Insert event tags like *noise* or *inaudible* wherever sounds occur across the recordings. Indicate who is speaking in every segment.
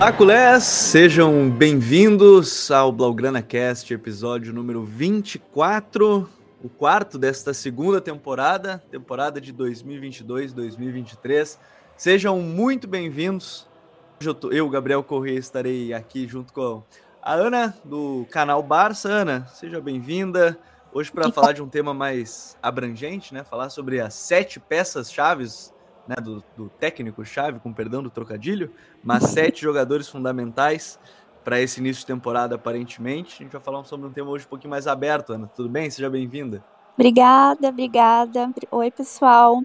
Speaker 1: Aculés, sejam bem-vindos ao Blaugrana Cast, episódio número 24, o quarto desta segunda temporada, temporada de 2022-2023. Sejam muito bem-vindos. Hoje eu, tô, eu, Gabriel Corrêa, estarei aqui junto com a Ana do canal Barça. Ana, seja bem-vinda. Hoje para falar de um tema mais abrangente, né? Falar sobre as sete peças chaves né, do, do técnico-chave, com perdão do trocadilho, mas sete jogadores fundamentais para esse início de temporada, aparentemente. A gente vai falar sobre um tema hoje um pouquinho mais aberto, Ana. Tudo bem? Seja bem-vinda.
Speaker 2: Obrigada, obrigada. Oi, pessoal.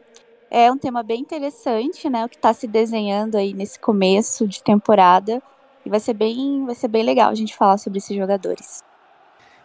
Speaker 2: É um tema bem interessante, né? O que está se desenhando aí nesse começo de temporada. E vai ser bem, vai ser bem legal a gente falar sobre esses jogadores.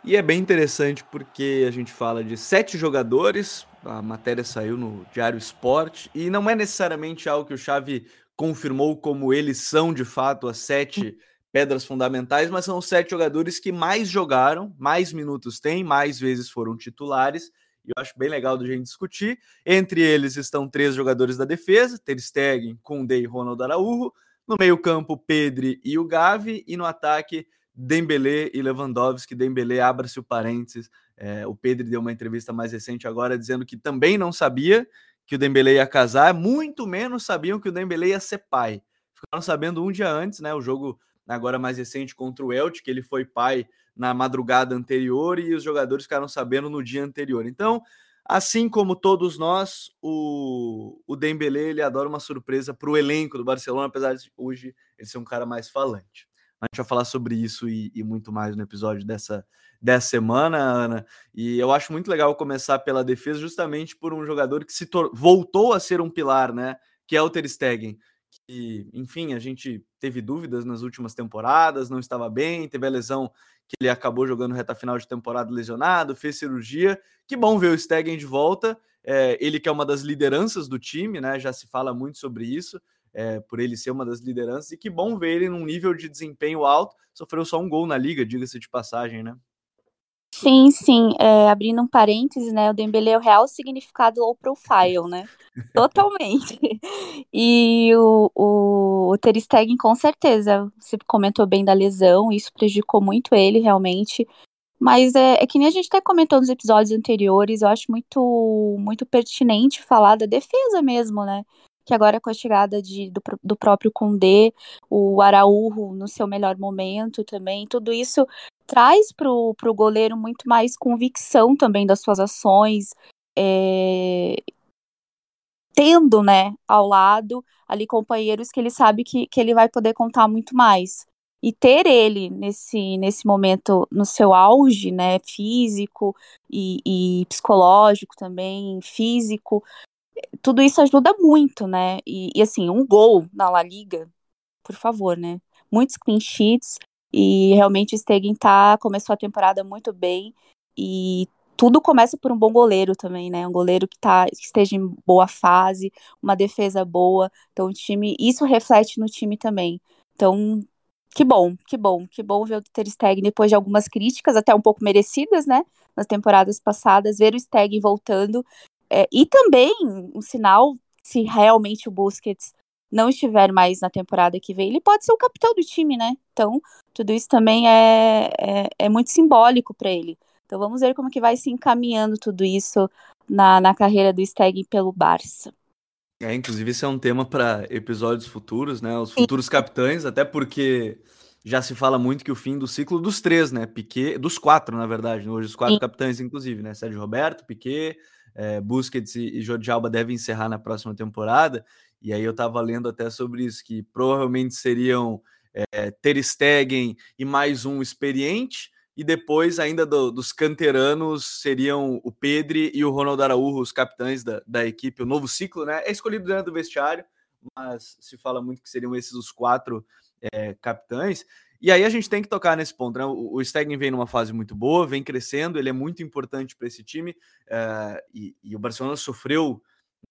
Speaker 1: E é bem interessante porque a gente fala de sete jogadores, a matéria saiu no Diário Esporte, e não é necessariamente algo que o Xavi confirmou como eles são de fato as sete *laughs* pedras fundamentais, mas são os sete jogadores que mais jogaram, mais minutos têm, mais vezes foram titulares, e eu acho bem legal do gente discutir. Entre eles estão três jogadores da defesa, Ter Stegen, Koundé e Ronald Araújo, no meio campo, Pedri e o Gavi, e no ataque, Dembele e Lewandowski. Dembele, abra-se o parênteses. É, o Pedro deu uma entrevista mais recente agora dizendo que também não sabia que o Dembele ia casar, muito menos sabiam que o Dembele ia ser pai. Ficaram sabendo um dia antes, né? O jogo agora mais recente contra o Elche, que ele foi pai na madrugada anterior e os jogadores ficaram sabendo no dia anterior. Então, assim como todos nós, o, o Dembele ele adora uma surpresa para o elenco do Barcelona, apesar de hoje ele ser um cara mais falante. A gente vai falar sobre isso e, e, muito mais no episódio dessa, dessa semana, Ana. E eu acho muito legal começar pela defesa, justamente por um jogador que se voltou a ser um pilar, né? Que é o Ter Stegen. Que, enfim, a gente teve dúvidas nas últimas temporadas, não estava bem, teve a lesão que ele acabou jogando reta final de temporada lesionado, fez cirurgia. Que bom ver o Stegen de volta. É, ele que é uma das lideranças do time, né? Já se fala muito sobre isso é, por ele ser uma das lideranças, e que bom ver ele num nível de desempenho alto. Sofreu só um gol na liga, diga-se de passagem, né?
Speaker 2: Sim, sim. É, abrindo um parênteses, né? O Dembele é o real significado low profile, né? *laughs* Totalmente. E o, o, o Ter Stegen, com certeza, você comentou bem da lesão, isso prejudicou muito ele, realmente. Mas é, é, que nem a gente até comentou nos episódios anteriores, eu acho muito, muito pertinente falar da defesa mesmo, né? Que agora com a chegada de, do, do próprio Condé, o Araújo no seu melhor momento também, tudo isso traz para o goleiro muito mais convicção também das suas ações, é, tendo, né, ao lado ali companheiros que ele sabe que, que ele vai poder contar muito mais. E ter ele nesse, nesse momento no seu auge, né, físico e, e psicológico também, físico, tudo isso ajuda muito, né? E, e, assim, um gol na La Liga, por favor, né? Muitos clean sheets e realmente o Stegen tá, começou a temporada muito bem e tudo começa por um bom goleiro também, né? Um goleiro que, tá, que esteja em boa fase, uma defesa boa. Então, o time, isso reflete no time também. Então, que bom, que bom, que bom ver o Ter Stegen depois de algumas críticas, até um pouco merecidas, né? Nas temporadas passadas, ver o Stegen voltando é, e também um sinal, se realmente o Busquets não estiver mais na temporada que vem, ele pode ser o capitão do time, né? Então, tudo isso também é, é, é muito simbólico para ele. Então, vamos ver como que vai se encaminhando tudo isso na, na carreira do Stegen pelo Barça.
Speaker 1: É, inclusive, esse é um tema para episódios futuros, né? Os futuros Sim. capitães, até porque já se fala muito que o fim do ciclo dos três, né? Piquet, dos quatro, na verdade, hoje os quatro Sim. capitães, inclusive, né? Sérgio Roberto, Piquet, é, Busquets e, Jordi Alba devem encerrar na próxima temporada. E aí eu estava lendo até sobre isso, que provavelmente seriam é, Ter Stegen e mais um experiente, e depois ainda do, dos canteranos seriam o Pedri e o Ronaldo Araújo, os capitães da, da equipe, o novo ciclo, né? É escolhido dentro do vestiário, mas se fala muito que seriam esses os quatro é, capitães. E aí a gente tem que tocar nesse ponto, né? O, o Stegen vem numa fase muito boa, vem crescendo, ele é muito importante para esse time, uh, e, e, o Barcelona sofreu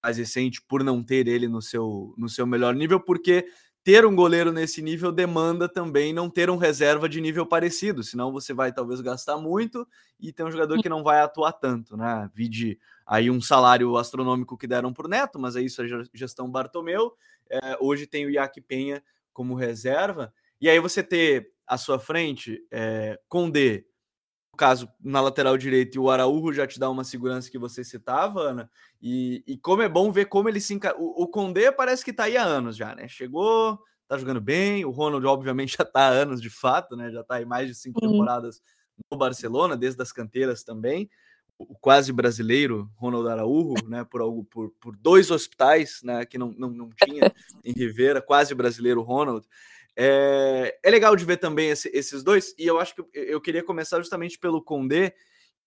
Speaker 1: mais recente por não ter ele no seu, no seu melhor nível, porque ter um goleiro nesse nível demanda também não ter um reserva de nível parecido, senão você vai talvez gastar muito e tem um jogador que não vai atuar tanto, né? Vide aí um salário astronômico que deram por Neto, mas é isso a gestão Bartomeu. É, hoje tem o Iac Penha como reserva. E aí você ter à sua frente é, Condé, no caso, na lateral direita, e o Araújo já te dá uma segurança que você citava, Ana. E, e como é bom ver como ele se enca... o, o Condé parece que tá aí há anos já, né? Chegou, tá jogando bem. O Ronald, *laughs* obviamente, já tá há anos de fato, né? Já tá aí mais de cinco Sim. temporadas no Barcelona, desde as canteiras também. O quase brasileiro Ronald Araújo, né? Por, por, por dois hospitais, né? Que não, não, não tinha *laughs* em Rivera, quase brasileiro Ronald. É, é legal de ver também esse, esses dois, e eu acho que eu queria começar justamente pelo Condé.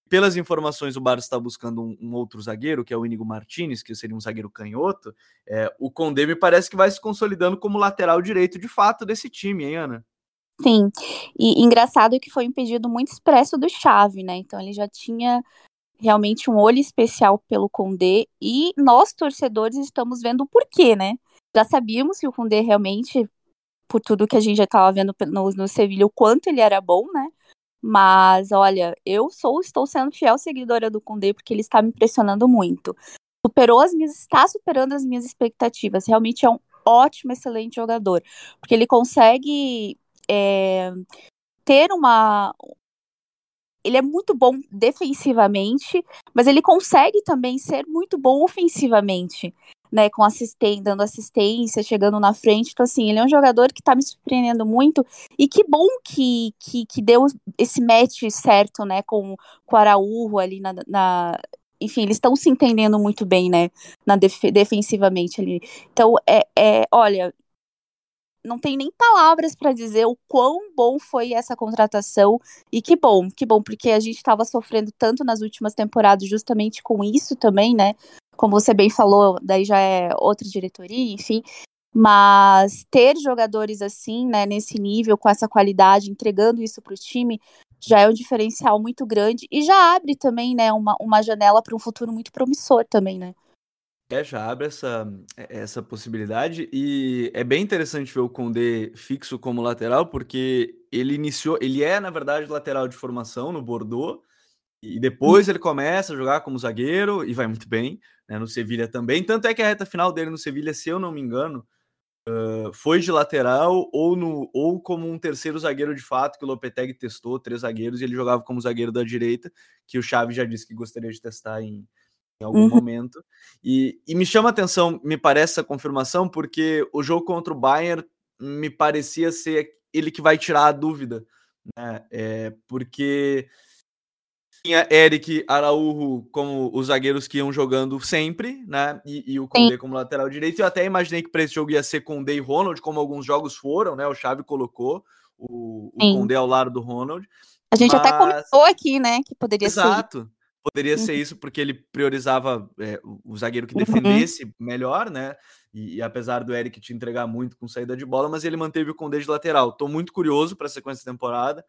Speaker 1: Pelas informações, o Barça está buscando um, um, outro zagueiro, que é o Inigo Martinez, que seria um zagueiro canhoto. É, o Condé me parece que vai se consolidando como lateral direito de fato desse time, hein, Ana?
Speaker 2: Sim, e engraçado que foi um pedido muito expresso do Chave, né? Então ele já tinha realmente um olho especial pelo Condé e nós torcedores estamos vendo o porquê, né? Já sabíamos que o Condé realmente por tudo que a gente já estava vendo no, no Sevilha, o quanto ele era bom, né? Mas, olha, eu sou, estou sendo fiel seguidora do Condé porque ele está me impressionando muito. Superou as minhas, está superando as minhas expectativas. Realmente é um ótimo, excelente jogador. Porque ele consegue é, ter uma. Ele é muito bom defensivamente, mas ele consegue também ser muito bom ofensivamente né, com assistente, dando assistência, chegando na frente. Então, assim, ele é um jogador que tá me surpreendendo muito. E que bom que, que, que deu esse match certo, né, com, com o Araújo ali na, na enfim, eles estão se entendendo muito bem, né, na def defensivamente ali. Então, é, é, olha, não tem nem palavras para dizer o quão bom foi essa contratação e que bom, que bom, porque a gente estava sofrendo tanto nas últimas temporadas justamente com isso também, né? como você bem falou, daí já é outra diretoria, enfim. Mas ter jogadores assim, né, nesse nível, com essa qualidade, entregando isso para o time, já é um diferencial muito grande e já abre também, né, uma, uma janela para um futuro muito promissor também, né?
Speaker 1: É, já abre essa, essa possibilidade e é bem interessante ver o Condé fixo como lateral, porque ele iniciou, ele é, na verdade, lateral de formação no Bordeaux, e depois ele começa a jogar como zagueiro e vai muito bem, né, no Sevilha também. Tanto é que a reta final dele no Sevilha, se eu não me engano, uh, foi de lateral ou, no, ou como um terceiro zagueiro de fato, que o Lopetegui testou, três zagueiros, e ele jogava como zagueiro da direita, que o Xavi já disse que gostaria de testar em, em algum uhum. momento. E, e me chama a atenção, me parece essa confirmação, porque o jogo contra o Bayern me parecia ser ele que vai tirar a dúvida, né? É, porque tinha Eric Araújo como os zagueiros que iam jogando sempre, né? E, e o Condé como lateral direito. Eu até imaginei que para esse jogo ia ser Condé e Ronald, como alguns jogos foram, né? O Xavi colocou o, o Condé ao lado do Ronald.
Speaker 2: A gente mas... até comentou aqui, né? Que poderia
Speaker 1: Exato.
Speaker 2: ser.
Speaker 1: Exato. Poderia ser uhum. isso porque ele priorizava é, o zagueiro que uhum. defendesse uhum. melhor, né? E, e, apesar do Eric te entregar muito com saída de bola, mas ele manteve o Condé de lateral. Estou muito curioso para a sequência da temporada.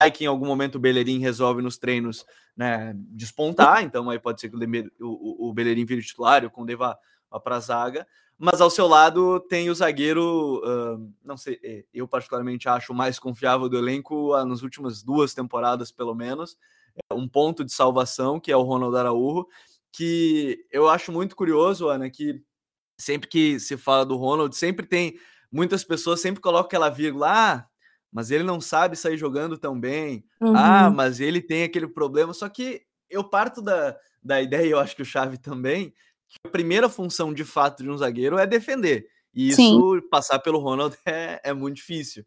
Speaker 1: Vai que em algum momento o Bellerin resolve nos treinos né, despontar, então aí pode ser que o, o, o Bellerin vire titular e o Condé vá, vá para a zaga. Mas ao seu lado tem o zagueiro, uh, não sei, é, eu particularmente acho o mais confiável do elenco uh, nas últimas duas temporadas, pelo menos. É um ponto de salvação, que é o Ronald Araújo, que eu acho muito curioso, Ana, que sempre que se fala do Ronald, sempre tem muitas pessoas sempre colocam aquela vírgula, ah, mas ele não sabe sair jogando tão bem. Ah, uhum. Ah, mas ele tem aquele problema. Só que eu parto da, da ideia, eu acho que o Chave também, que a primeira função de fato de um zagueiro é defender. E isso, Sim. passar pelo Ronald *laughs* é, é muito difícil.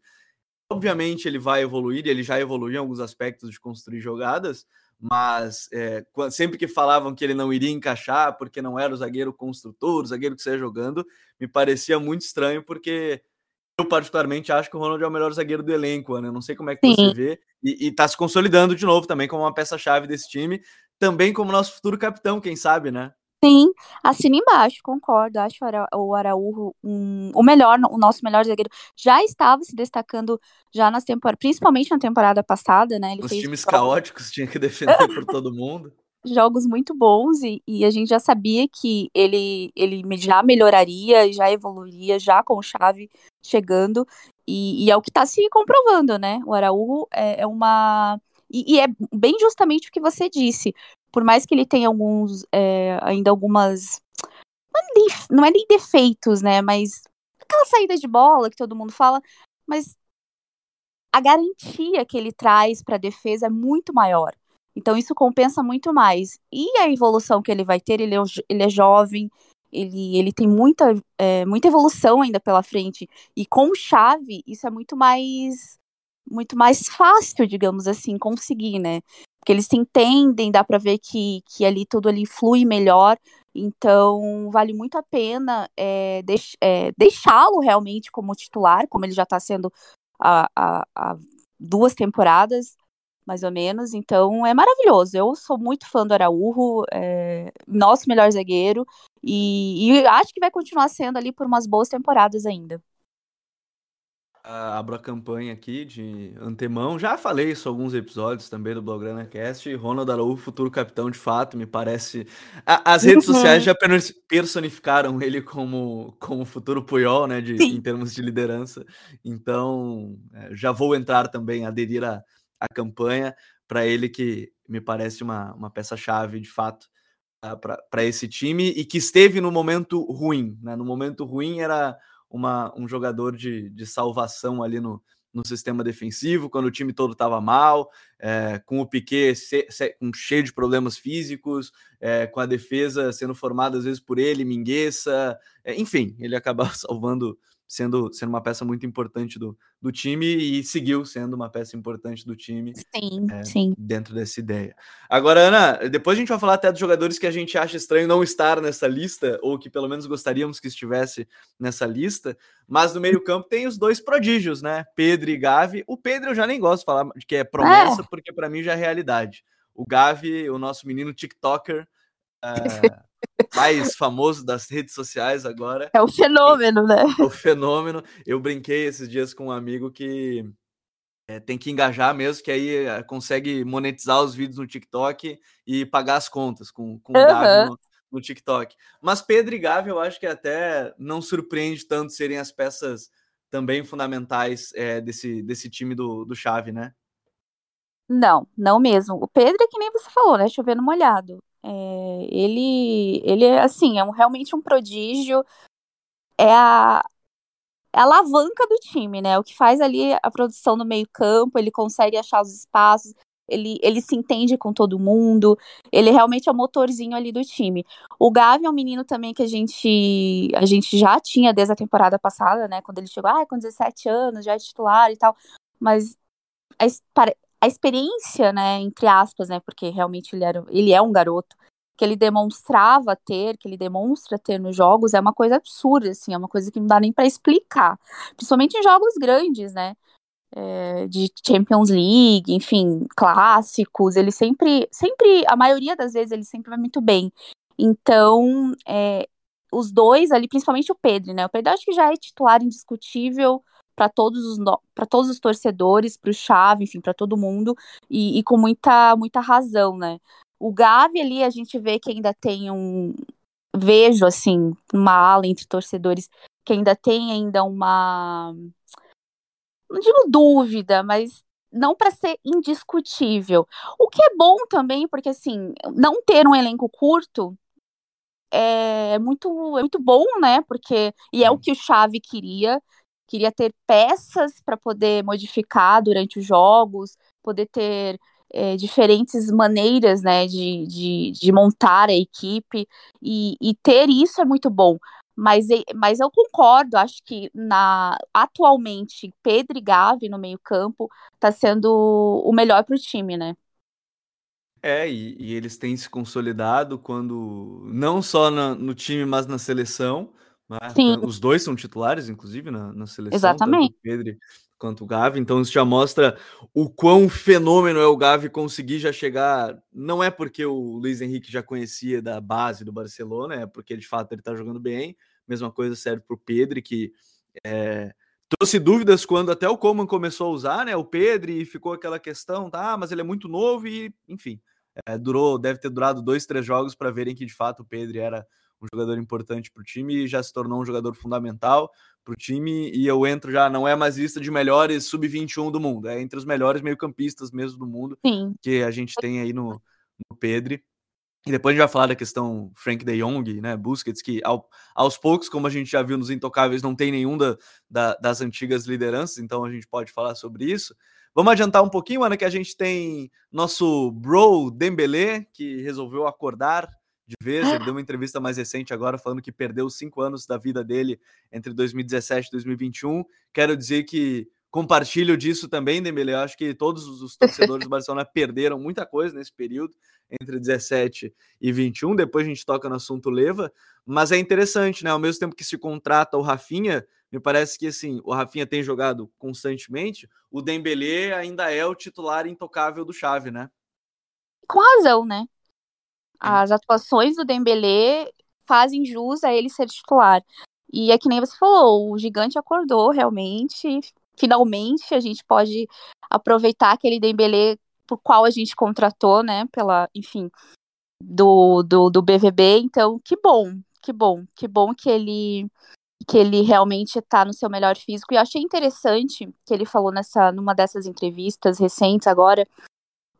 Speaker 1: Obviamente ele vai evoluir, ele já evoluiu em alguns aspectos de construir jogadas, mas é, sempre que falavam que ele não iria encaixar porque não era o zagueiro construtor, o zagueiro que saia jogando, me parecia muito estranho porque eu particularmente acho que o Ronald é o melhor zagueiro do elenco, né? Não sei como é que Sim. você vê. E, e tá se consolidando de novo também como uma peça-chave desse time. Também como nosso futuro capitão, quem sabe, né?
Speaker 2: Sim, assina embaixo, concordo. Acho o Araújo um, o melhor, o nosso melhor zagueiro. Já estava se destacando já nas temporadas, principalmente na temporada passada, né?
Speaker 1: Ele Os times *laughs* caóticos tinha que defender por todo mundo
Speaker 2: jogos muito bons e, e, a gente já sabia que ele, ele já melhoraria, já evoluiria, já com Chave chegando, e, e é o que está se comprovando, né? O Araújo é, é uma. E, e, é bem justamente o que você disse. Por mais que ele tenha alguns, é, ainda algumas. Não é nem defeitos, né? Mas aquela saída de bola que todo mundo fala, mas a garantia que ele traz para a defesa é muito maior. Então isso compensa muito mais. E a evolução que ele vai ter, ele é, ele é jovem, ele, ele tem muita, é, muita evolução ainda pela frente. E com chave, isso é muito mais muito mais fácil, digamos assim, conseguir, né? Porque eles se entendem, dá para ver que, que ali tudo ali flui melhor. Então, vale muito a pena é, deix, é, deixá-lo realmente como titular, como ele já está sendo há, há, há duas temporadas, mais ou menos. Então, é maravilhoso. Eu sou muito fã do Araújo, é, nosso melhor zagueiro, e, e acho que vai continuar sendo ali por umas boas temporadas ainda
Speaker 1: abro a campanha aqui de antemão. Já falei isso em alguns episódios também do Blograna Cast. Ronald Araújo, futuro capitão de fato, me parece. as redes uhum. sociais já personificaram ele como, como futuro Puyol, né, de, em termos de liderança. Então, é, já vou entrar também, aderir à, à campanha para ele, que me parece uma, uma peça-chave de fato para esse time e que esteve no momento ruim. Né? No momento ruim era uma, um jogador de, de salvação ali no, no sistema defensivo, quando o time todo estava mal, é, com o Piquet um cheio de problemas físicos, é, com a defesa sendo formada às vezes por ele, Mingueça, é, enfim, ele acabava *laughs* salvando sendo, sendo uma peça muito importante do, do time e seguiu sendo uma peça importante do time
Speaker 2: sim, é, sim.
Speaker 1: dentro dessa ideia. Agora, Ana, depois a gente vai falar até dos jogadores que a gente acha estranho não estar nessa lista, ou que pelo menos gostaríamos que estivesse nessa lista, mas no meio-campo tem os dois prodígios, né? Pedro e Gavi. O Pedro eu já nem gosto de falar de que é promessa, é. porque para mim já é realidade. O Gavi, o nosso menino TikToker. Uh, mais famoso das redes sociais agora.
Speaker 2: É o fenômeno, né?
Speaker 1: É o fenômeno. Eu brinquei esses dias com um amigo que é, tem que engajar mesmo, que aí é, consegue monetizar os vídeos no TikTok e pagar as contas com, com uhum. o Gavi no, no, TikTok. Mas Pedro e Gavi eu acho que até não surpreende tanto serem as peças também fundamentais é, desse, desse time do, do Chave, né?
Speaker 2: Não, não mesmo. O Pedro é que nem você falou, né? Chovendo molhado. É, ele, ele é assim, é um, realmente um prodígio. É a, é a alavanca do time, né? O que faz ali a produção no meio-campo, ele consegue achar os espaços, ele, ele se entende com todo mundo, ele realmente é o motorzinho ali do time. O Gavi é um menino também que a gente, a gente já tinha desde a temporada passada, né? Quando ele chegou, ah, com 17 anos, já é titular e tal, mas a, experiência, né, entre aspas, né, porque realmente ele, era, ele é um garoto, que ele demonstrava ter, que ele demonstra ter nos jogos, é uma coisa absurda, assim, é uma coisa que não dá nem para explicar. Principalmente em jogos grandes, né? É, de Champions League, enfim, clássicos, ele sempre, sempre, a maioria das vezes ele sempre vai muito bem. Então, é, os dois ali, principalmente o Pedro, né? O Pedro acho que já é titular indiscutível para todos os para todos os torcedores, para o Chave, enfim, para todo mundo e, e, com muita muita razão, né? O Gavi ali a gente vê que ainda tem um vejo assim uma ala entre torcedores que ainda tem ainda uma não digo dúvida, mas não para ser indiscutível. O que é bom também, porque assim, não ter um elenco curto é muito, é muito bom, né? Porque e é o que o Chave queria queria ter peças para poder modificar durante os jogos, poder ter é, diferentes maneiras né, de, de, de, montar a equipe, e, e, ter isso é muito bom. Mas, mas eu concordo, acho que na atualmente Pedro e Gavi no meio-campo está sendo o melhor para o time, né?
Speaker 1: É, e, e, eles têm se consolidado quando não só na, no time, mas na seleção. Né? Os dois são titulares, inclusive, na, na seleção,
Speaker 2: Exatamente.
Speaker 1: tanto o Pedro quanto o Gavi. Então isso já mostra o quão fenômeno é o Gavi conseguir já chegar. Não é porque o Luiz Henrique já conhecia da base do Barcelona, é porque de fato ele está jogando bem. Mesma coisa serve para o Pedro, que é, trouxe dúvidas quando até o Coman começou a usar, né? O Pedro e ficou aquela questão, tá? Mas ele é muito novo e, enfim, é, durou, deve ter durado dois, três jogos para verem que de fato o Pedro era um jogador importante para o time e já se tornou um jogador fundamental para o time. E eu entro já, não é mais lista de melhores sub-21 do mundo, é entre os melhores meio-campistas mesmo do mundo
Speaker 2: Sim.
Speaker 1: que a gente tem aí no, no Pedro. E depois a gente vai falar da questão Frank de Jong, né, Busquets, que ao, aos poucos, como a gente já viu nos Intocáveis, não tem nenhum da, da, das antigas lideranças, então a gente pode falar sobre isso. Vamos adiantar um pouquinho, mano, que a gente tem nosso bro Dembele, que resolveu acordar de vez. Ele deu uma entrevista mais recente agora falando que perdeu cinco anos da vida dele entre 2017 e 2021. Quero dizer que compartilho disso também, Dembele. Eu acho que todos os torcedores do Barcelona *laughs* perderam muita coisa nesse período, entre 17 e 21. Depois a gente toca no assunto Leva, mas é interessante, né? Ao mesmo tempo que se contrata o Rafinha, me parece que assim, o Rafinha tem jogado constantemente, o Dembele ainda é o titular intocável do Chave, né?
Speaker 2: Com razão, né? As atuações do Dembele fazem jus a ele ser titular. E é que nem você falou, o gigante acordou realmente, finalmente a gente pode aproveitar aquele Dembele por qual a gente contratou, né, pela, enfim, do, do, do BVB, então que bom, que bom, que bom que ele que ele realmente está no seu melhor físico. E eu achei interessante que ele falou nessa numa dessas entrevistas recentes agora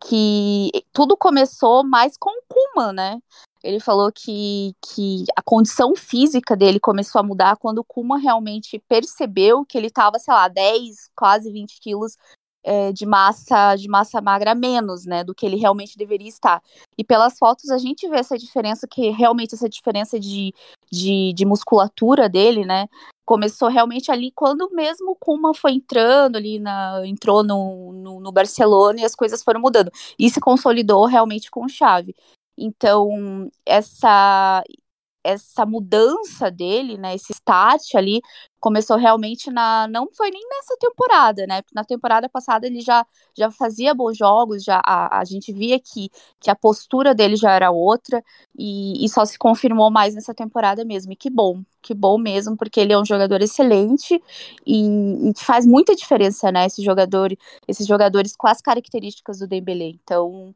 Speaker 2: que tudo começou mais com o Kuma, né? Ele falou que, que a condição física dele começou a mudar quando o Kuma realmente percebeu que ele estava, sei lá, 10, quase 20 quilos é, de massa de massa magra menos, né, do que ele realmente deveria estar. E pelas fotos a gente vê essa diferença, que realmente essa diferença de, de, de musculatura dele, né, começou realmente ali quando mesmo o Kuma foi entrando ali, na, entrou no, no, no Barcelona e as coisas foram mudando. E se consolidou realmente com chave. Então, essa essa mudança dele, né, esse start ali, começou realmente na. Não foi nem nessa temporada, né? Na temporada passada ele já, já fazia bons jogos, já a, a gente via que, que a postura dele já era outra, e, e só se confirmou mais nessa temporada mesmo. E que bom, que bom mesmo, porque ele é um jogador excelente e, e faz muita diferença, né? Esse jogador, esses jogadores com as características do Dembele. Então,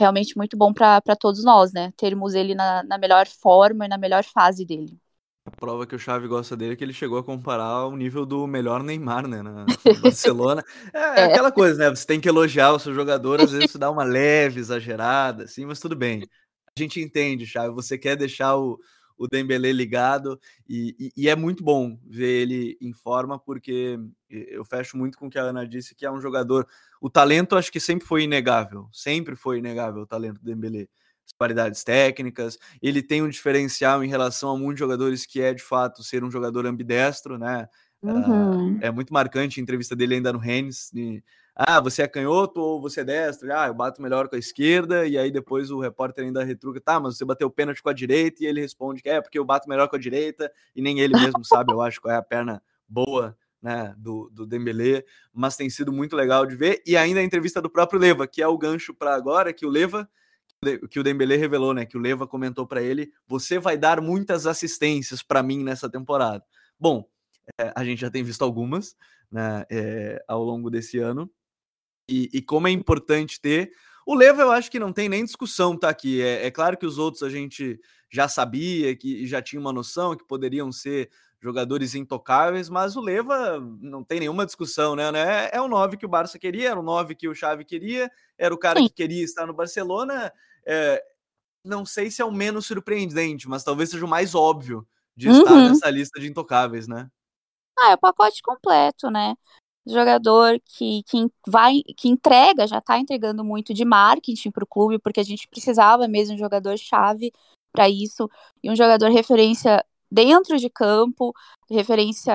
Speaker 2: realmente muito bom para todos nós, né? Termos ele na, na melhor forma e na melhor fase dele.
Speaker 1: A prova que o Xavi gosta dele é que ele chegou a comparar o nível do melhor Neymar, né, na *laughs* Barcelona. É, é, aquela coisa, né? Você tem que elogiar o seu jogador, às vezes você dá uma leve, exagerada, assim, mas tudo bem. A gente entende, Xavi, você quer deixar o, o Dembele ligado e, e, e, é muito bom ver ele em forma porque eu fecho muito com o que a Ana disse que é um jogador o talento acho que sempre foi inegável sempre foi inegável o talento do Dembele as qualidades técnicas ele tem um diferencial em relação a muitos jogadores que é de fato ser um jogador ambidestro né uhum. uh, é muito marcante a entrevista dele ainda no Rennes ah, você é canhoto ou você é destro? Ah, eu bato melhor com a esquerda, e aí depois o repórter ainda retruca, tá, mas você bateu o pênalti com a direita, e ele responde que é porque eu bato melhor com a direita, e nem ele mesmo sabe, eu acho, qual é a perna boa né, do, do Dembele, mas tem sido muito legal de ver, e ainda a entrevista do próprio Leva, que é o gancho para agora, que o Leva, que o Dembele revelou, né, que o Leva comentou para ele, você vai dar muitas assistências para mim nessa temporada. Bom, é, a gente já tem visto algumas, né, é, ao longo desse ano, e, e, como é importante ter. O Leva, eu acho que não tem nem discussão, tá aqui. É, é, claro que os outros a gente já sabia, que já tinha uma noção que poderiam ser jogadores intocáveis, mas o Leva não tem nenhuma discussão, né? É, é o 9 que o Barça queria, era o 9 que o Xavi queria, era o cara Sim. que queria estar no Barcelona. É, não sei se é o menos surpreendente, mas talvez seja o mais óbvio de uhum. estar nessa lista de intocáveis, né?
Speaker 2: Ah, é o pacote completo, né? Jogador que, que vai que entrega, já está entregando muito de marketing para o clube, porque a gente precisava mesmo de um jogador chave para isso, e um jogador referência dentro de campo, referência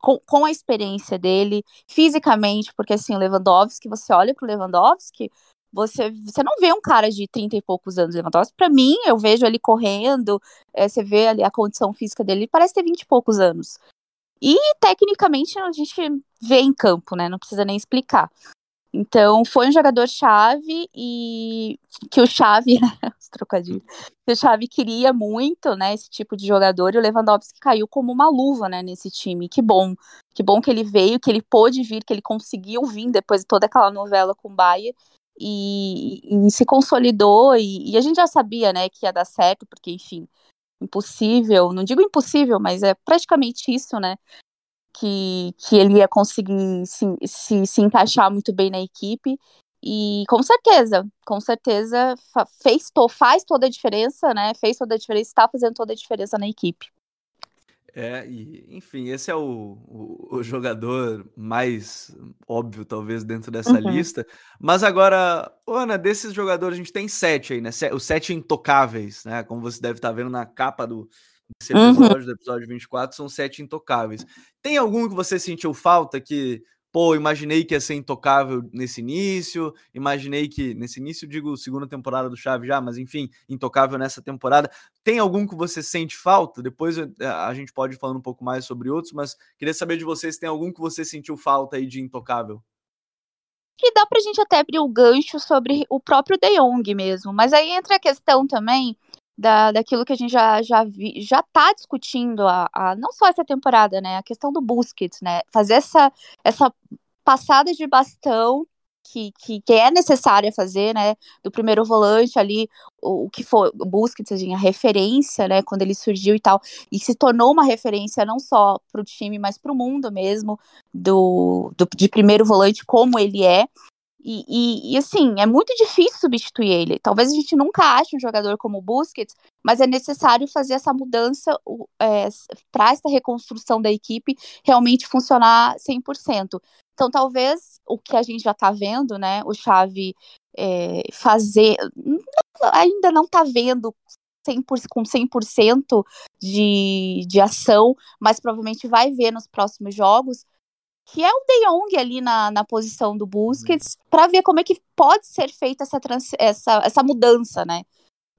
Speaker 2: com, com, a experiência dele, fisicamente, porque assim, Lewandowski, você olha para o Lewandowski, você, você não vê um cara de 30 e poucos anos Lewandowski. Para mim, eu vejo ele correndo, é, você vê ali a condição física dele, ele parece ter 20 e poucos anos. E tecnicamente a gente vê em campo, né? Não precisa nem explicar. Então, foi um jogador-chave e que o Chave, *laughs* os trocadilhos, que o Chave queria muito, né, esse tipo de jogador, e o Lewandowski caiu como uma luva, né, nesse time. Que bom, que bom que ele veio, que ele pôde vir, que ele conseguiu vir depois de toda aquela novela com o Baia e, e, se consolidou, e, e a gente já sabia, né, que ia dar certo, porque, enfim, impossível, não digo impossível, mas é praticamente isso, né? Que, que ele ia conseguir se, se, se encaixar muito bem na equipe. E com certeza, com certeza fez, faz toda a diferença, né? Fez toda a diferença, está fazendo toda a diferença na equipe.
Speaker 1: É, e, enfim, esse é o, o, o, jogador mais óbvio, talvez, dentro dessa uhum. lista. Mas agora, Ana, desses jogadores, a gente tem sete aí, né? Os sete intocáveis, né? Como você deve estar vendo na capa do, desse uhum. episódio, uhum. do episódio 24, são sete intocáveis. Tem algum que você sentiu falta que pô, imaginei que ia ser intocável nesse início, imaginei que nesse início digo segunda temporada do Chave já, mas enfim, intocável nessa temporada. Tem algum que você sente falta? Depois eh, a gente pode falando um pouco mais sobre outros, mas queria saber de vocês, tem algum que você sentiu falta aí de intocável?
Speaker 2: Que dá pra gente até abrir o gancho sobre o próprio De Jong mesmo, mas aí entra a questão também da, daquilo que a gente já já vi, já tá discutindo a, a, não só essa temporada, né, a questão do Busquets, né, fazer essa essa passada de bastão que, que, que, é necessária fazer, né, do primeiro volante ali, o, o que foi o Busquets, assim, a referência, né, quando ele surgiu e tal, e se tornou uma referência não só para o time, mas para o mundo mesmo, do, do, de primeiro volante como ele é, e, e, e, assim, é muito difícil substituir ele. Talvez a gente nunca ache um jogador como o Busquets, mas é necessário fazer essa mudança é, para essa reconstrução da equipe realmente funcionar 100%. Então, talvez o que a gente já está vendo, né, o Xavi é, fazer, ainda não está vendo 100%, com 100% de, de ação, mas provavelmente vai ver nos próximos jogos, que é o De Jong ali na, na posição do Busquets, uhum. para ver como é que pode ser feita essa, trans, essa, essa mudança, né?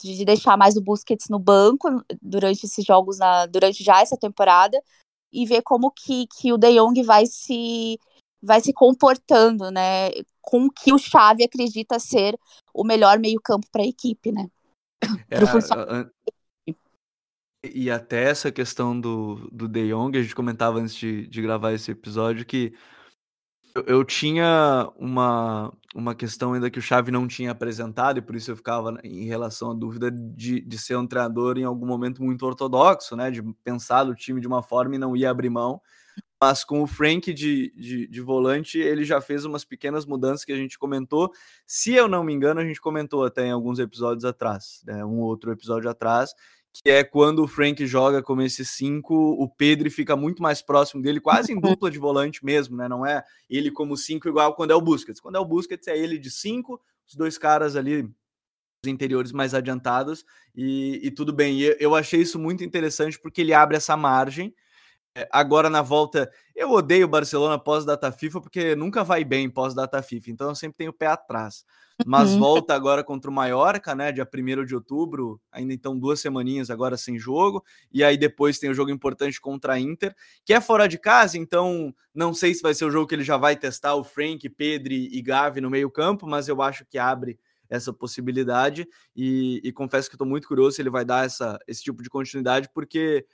Speaker 2: De, de, deixar mais o Busquets no banco durante esses jogos, na, durante já essa temporada, e ver como que, que o De Jong vai se, vai se comportando, né? Com o que o Xavi acredita ser o melhor meio-campo para a equipe, né?
Speaker 1: É, e até essa questão do, do De Jong, a gente comentava antes de, de gravar esse episódio que eu, eu, tinha uma, uma questão ainda que o Xavi não tinha apresentado, e por isso eu ficava em relação à dúvida de, de ser um treinador em algum momento muito ortodoxo, né? De pensar o time de uma forma e não ia abrir mão. Mas com o Frank de, de, de volante, ele já fez umas pequenas mudanças que a gente comentou. Se eu não me engano, a gente comentou até em alguns episódios atrás, né? um outro episódio atrás, que é quando o Frank joga como esse 5, o Pedro fica muito mais próximo dele, quase em dupla de volante mesmo, né? Não é ele como 5 igual quando é o Busquets. Quando é o Busquets é ele de 5, os dois caras ali os interiores mais adiantados e, e tudo bem. E eu achei isso muito interessante porque ele abre essa margem agora na volta, eu odeio o Barcelona pós-data FIFA porque nunca vai bem pós-data FIFA, então eu sempre tenho o pé atrás. Mas uhum. volta agora contra o Mallorca, né? Dia 1 de outubro, ainda então duas semaninhas agora sem jogo, e aí depois tem o jogo importante contra a Inter, que é fora de casa, então não sei se vai ser o jogo que ele já vai testar o Frank, Pedri e Gavi no meio-campo, mas eu acho que abre essa possibilidade e, e confesso que estou muito curioso se ele vai dar essa, esse tipo de continuidade, porque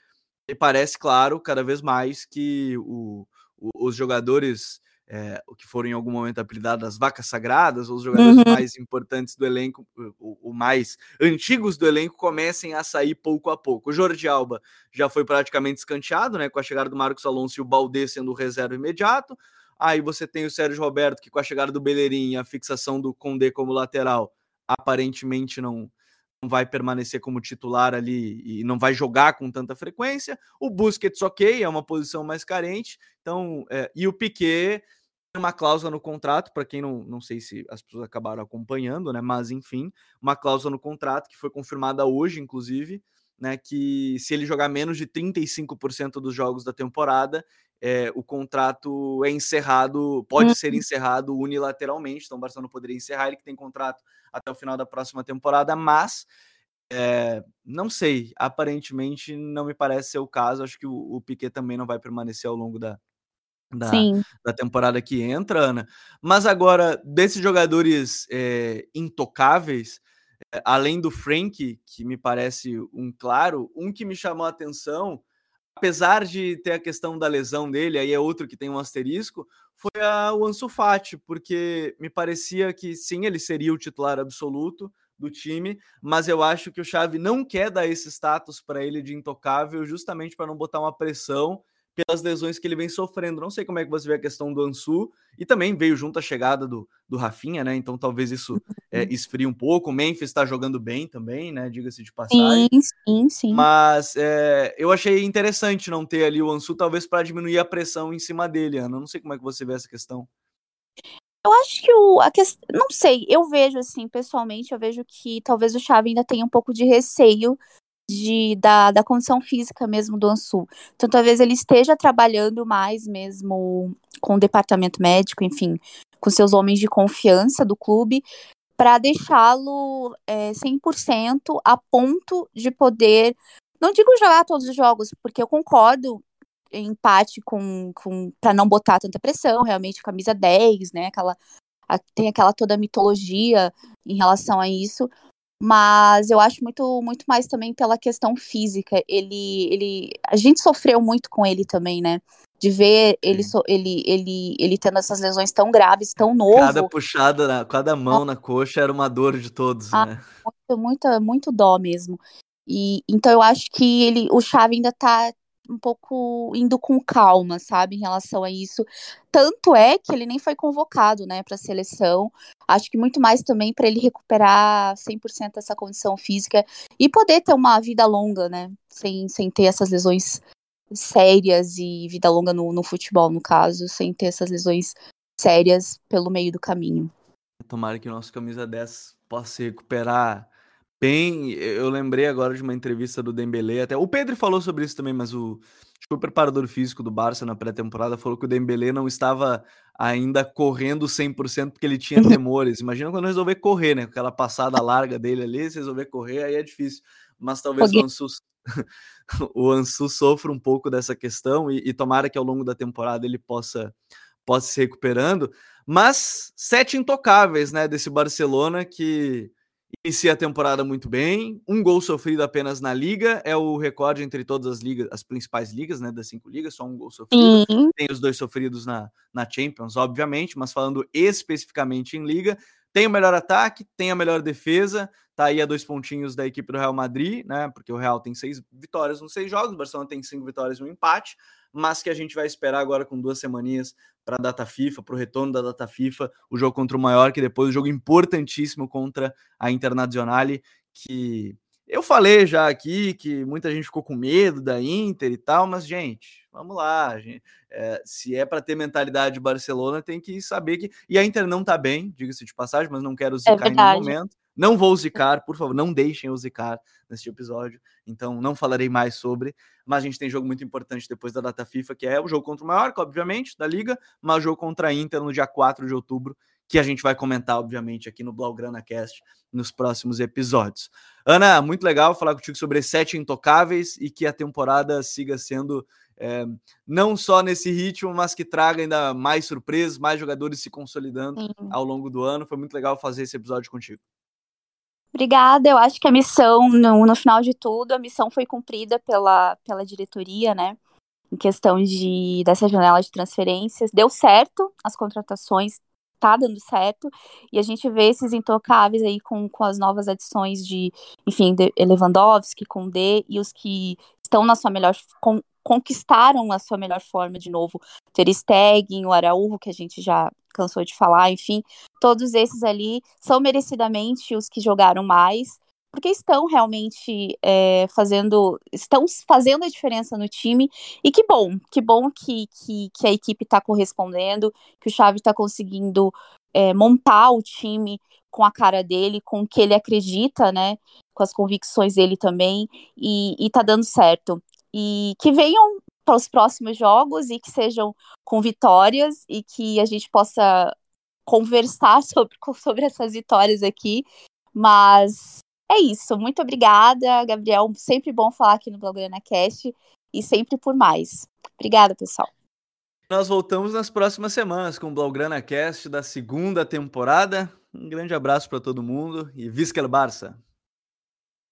Speaker 1: e parece, claro, cada vez mais que o, o, os jogadores é, que foram em algum momento apelidados as vacas sagradas, ou os jogadores uhum. mais importantes do elenco, o, o, mais antigos do elenco, comecem a sair pouco a pouco. O Jordi Alba já foi praticamente escanteado, né, com a chegada do Marcos Alonso e o Balde sendo o reserva imediato. Aí você tem o Sérgio Roberto, que com a chegada do Bellerin e a fixação do Condé como lateral, aparentemente não vai permanecer como titular ali e não vai jogar com tanta frequência. O Busquets, ok, é uma posição mais carente. Então, é, e o Piquet tem uma cláusula no contrato, para quem não, não sei se as pessoas acabaram acompanhando, né? Mas enfim, uma cláusula no contrato que foi confirmada hoje, inclusive, né? Que se ele jogar menos de 35% dos jogos da temporada, é, o contrato é encerrado, pode ser uhum. encerrado unilateralmente. Então, o Barcelona poderia encerrar ele que tem contrato até o final da próxima temporada, mas é, não sei, aparentemente não me parece ser o caso. Acho que o, o Piquet também não vai permanecer ao longo da, da, da, temporada que entra, Ana. Mas agora, desses jogadores é, intocáveis, além do Frank, que me parece um claro, um que me chamou a atenção, apesar de ter a questão da lesão dele, aí é outro que tem um asterisco, foi a, o Ansu Fati, porque me parecia que sim, ele seria o titular absoluto do time, mas eu acho que o Xavi não quer dar esse status para ele de intocável, justamente para não botar uma pressão pelas lesões que ele vem sofrendo. Não sei como é que você vê a questão do Ansu, e também veio junto a chegada do, do Rafinha, né? Então talvez isso é, esfrie um pouco. O Memphis está jogando bem também, né? Diga-se de passagem.
Speaker 2: Sim, sim, sim.
Speaker 1: Mas é, eu achei interessante não ter ali o Ansu, talvez para diminuir a pressão em cima dele, Ana. Não sei como é que você vê essa questão.
Speaker 2: Eu acho que o. A questão, não sei, eu vejo assim, pessoalmente, eu vejo que talvez o Xavi ainda tenha um pouco de receio de, da, da condição física mesmo do Ansu. Então, talvez ele esteja trabalhando mais mesmo com o departamento médico, enfim, com seus homens de confiança do clube, para deixá-lo é, 100% a ponto de poder. Não digo jogar todos os jogos, porque eu concordo em empate com, com para não botar tanta pressão, realmente camisa 10, né? Aquela, a, tem aquela toda mitologia em relação a isso, mas eu acho muito, muito mais também pela questão física. Ele, ele, a gente sofreu muito com ele também, né? De ver ele, so, ele, ele, ele tendo essas lesões tão graves, tão novo.
Speaker 1: Cada puxada, cada mão na coxa era uma dor de todos, ah, né?
Speaker 2: Muito, muito, muito dó mesmo. E então eu acho que ele, o Xavi ainda tá um pouco indo com calma, sabe, em relação a isso. Tanto é que ele nem foi convocado, né, para a seleção. Acho que muito mais também para ele recuperar 100% essa condição física e poder ter uma vida longa, né, sem, sem ter essas lesões sérias e vida longa no, no futebol, no caso, sem ter essas lesões sérias pelo meio do caminho.
Speaker 1: Tomara que o nosso camisa 10 possa se recuperar bem. Eu lembrei agora de uma entrevista do Dembélé, até o Pedro falou sobre isso também, mas o, o preparador físico do Barça na pré-temporada falou que o Dembélé não estava ainda correndo 100% porque ele tinha *laughs* temores. Imagina quando resolver correr, né? Aquela passada larga dele ali, se resolver correr, aí é difícil. Mas talvez o Ansu, *laughs* o Ansu sofra um pouco dessa questão e, e tomara que ao longo da temporada ele possa, possa se recuperando. Mas sete intocáveis, né, desse Barcelona que inicia a temporada muito bem. Um gol sofrido apenas na liga é o recorde entre todas as ligas, as principais ligas, né? Das cinco ligas, só um gol sofrido. Sim. Tem os dois sofridos na, na Champions, obviamente, mas falando especificamente em liga, tem o melhor ataque, tem a melhor defesa, tá aí a dois pontinhos da equipe do Real Madrid, né? Porque o Real tem seis vitórias nos seis jogos, o Barcelona tem cinco vitórias e um empate mas que a gente vai esperar agora com duas semaninhas para a data FIFA, para o retorno da data FIFA, o jogo contra o Mallorca e depois o jogo importantíssimo contra a Internazionale, que eu falei já aqui que muita gente ficou com medo da Inter e tal, mas, gente, vamos lá. Gente, é, se é para ter mentalidade de Barcelona, tem que saber que. E a Inter não tá bem, diga-se de passagem, mas não quero é zicar é em nenhum momento. Não vou zicar, por favor, não deixem eu zicar neste episódio. Então, não falarei mais sobre. Mas a gente tem jogo muito importante depois da data FIFA, que é o jogo contra o Mallorca, obviamente, da Liga, mas o jogo contra a Inter no dia 4 de outubro, que a gente vai comentar, obviamente, aqui no Blaugrana Cast nos próximos episódios. Ana, muito legal falar contigo sobre sete intocáveis e que a temporada siga sendo é, não só nesse ritmo, mas que traga ainda mais surpresas, mais jogadores se consolidando Sim. ao longo do ano. Foi muito legal fazer esse episódio contigo.
Speaker 2: Obrigada. Eu acho que a missão, no, no final de tudo, a missão foi cumprida pela, pela diretoria, né? Em questão de dessa janela de transferências. Deu certo as contratações, tá dando certo. E a gente vê esses intocáveis aí com, com as novas adições de, enfim, de Lewandowski, D e os que estão na sua melhor. Com, conquistaram a sua melhor forma de novo. Ter Stegen, o Araújo, que a gente já cansou de falar, enfim, todos esses ali são merecidamente os que jogaram mais, porque estão realmente é, fazendo, estão fazendo a diferença no time, e que bom, que bom que, que, que a equipe está correspondendo, que o Xavi está conseguindo é, montar o time com a cara dele, com o que ele acredita, né, com as convicções dele também, e, e tá dando certo. E que venham para os próximos jogos e que sejam com vitórias e que a gente possa conversar *laughs* sobre, sobre essas vitórias aqui. Mas é isso. Muito obrigada, Gabriel. Sempre bom falar aqui no Blogana Cast e sempre por mais. Obrigada, pessoal.
Speaker 1: Nós voltamos nas próximas semanas com o Blaugrana Cast da segunda temporada. Um grande abraço para todo mundo e Visca Barça!